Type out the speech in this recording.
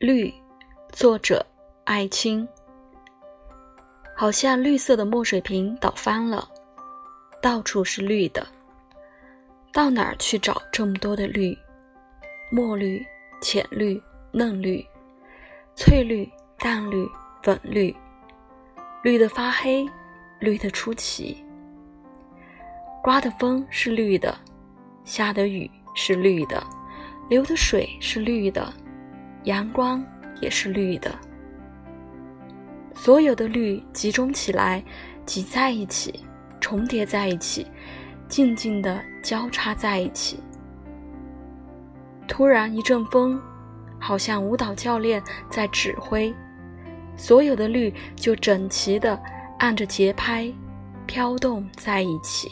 绿，作者艾青。好像绿色的墨水瓶倒翻了，到处是绿的，到哪儿去找这么多的绿？墨绿、浅绿、嫩绿、翠绿、淡绿、粉绿，绿的发黑，绿的出奇。刮的风是绿的，下的雨是绿的，流的水是绿的。阳光也是绿的，所有的绿集中起来，挤在一起，重叠在一起，静静的交叉在一起。突然一阵风，好像舞蹈教练在指挥，所有的绿就整齐的按着节拍飘动在一起。